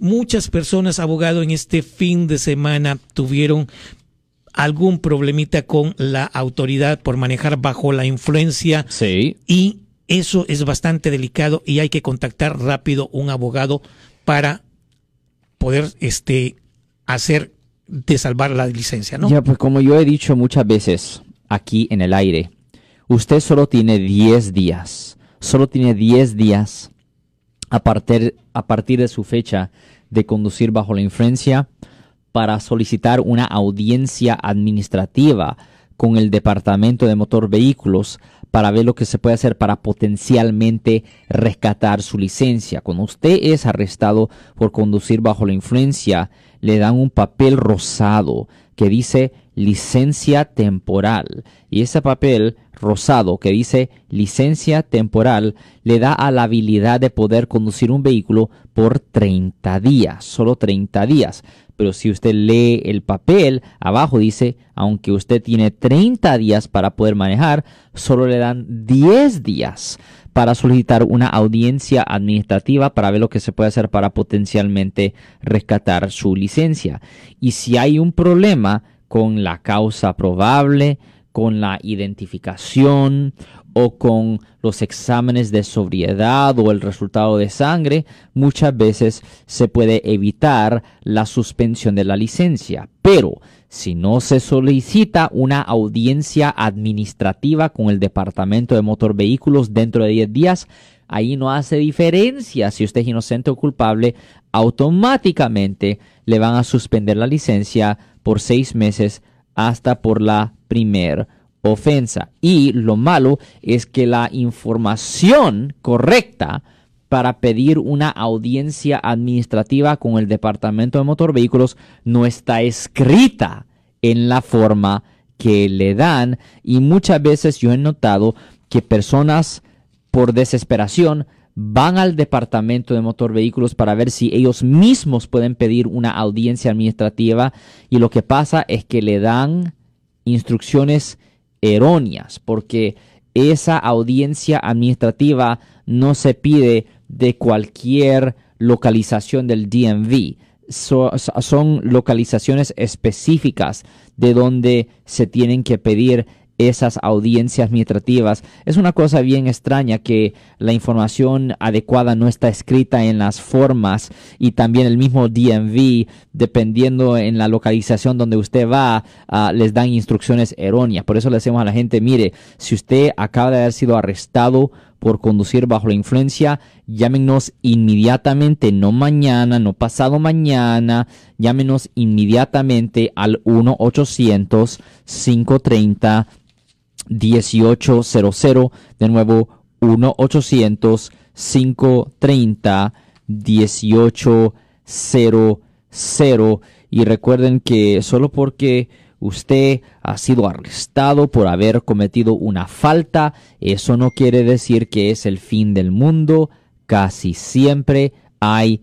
Muchas personas, abogado, en este fin de semana tuvieron algún problemita con la autoridad por manejar bajo la influencia. Sí. Y eso es bastante delicado y hay que contactar rápido un abogado para poder este hacer de salvar la licencia, ¿no? Ya, pues como yo he dicho muchas veces aquí en el aire, usted solo tiene 10 días, solo tiene 10 días a partir, a partir de su fecha de conducir bajo la influencia para solicitar una audiencia administrativa con el Departamento de Motor Vehículos para ver lo que se puede hacer para potencialmente rescatar su licencia. Cuando usted es arrestado por conducir bajo la influencia, le dan un papel rosado que dice licencia temporal. Y ese papel rosado que dice licencia temporal le da a la habilidad de poder conducir un vehículo por 30 días, solo 30 días. Pero si usted lee el papel, abajo dice, aunque usted tiene 30 días para poder manejar, solo le dan 10 días para solicitar una audiencia administrativa para ver lo que se puede hacer para potencialmente rescatar su licencia. Y si hay un problema con la causa probable, con la identificación o con los exámenes de sobriedad o el resultado de sangre, muchas veces se puede evitar la suspensión de la licencia. Pero si no se solicita una audiencia administrativa con el Departamento de Motor Vehículos dentro de 10 días, ahí no hace diferencia si usted es inocente o culpable, automáticamente le van a suspender la licencia por seis meses hasta por la primer ofensa. Y lo malo es que la información correcta para pedir una audiencia administrativa con el Departamento de Motor Vehículos no está escrita en la forma que le dan y muchas veces yo he notado que personas por desesperación van al departamento de motor vehículos para ver si ellos mismos pueden pedir una audiencia administrativa y lo que pasa es que le dan instrucciones erróneas porque esa audiencia administrativa no se pide de cualquier localización del DMV. son localizaciones específicas de donde se tienen que pedir esas audiencias administrativas. Es una cosa bien extraña que la información adecuada no está escrita en las formas y también el mismo DMV, dependiendo en la localización donde usted va, ah, les dan instrucciones erróneas. Por eso le decimos a la gente, mire, si usted acaba de haber sido arrestado por conducir bajo la influencia, llámenos inmediatamente, no mañana, no pasado mañana, llámenos inmediatamente al 1-800-530 1800, de nuevo 1-800-530-1800. Y recuerden que solo porque usted ha sido arrestado por haber cometido una falta, eso no quiere decir que es el fin del mundo. Casi siempre hay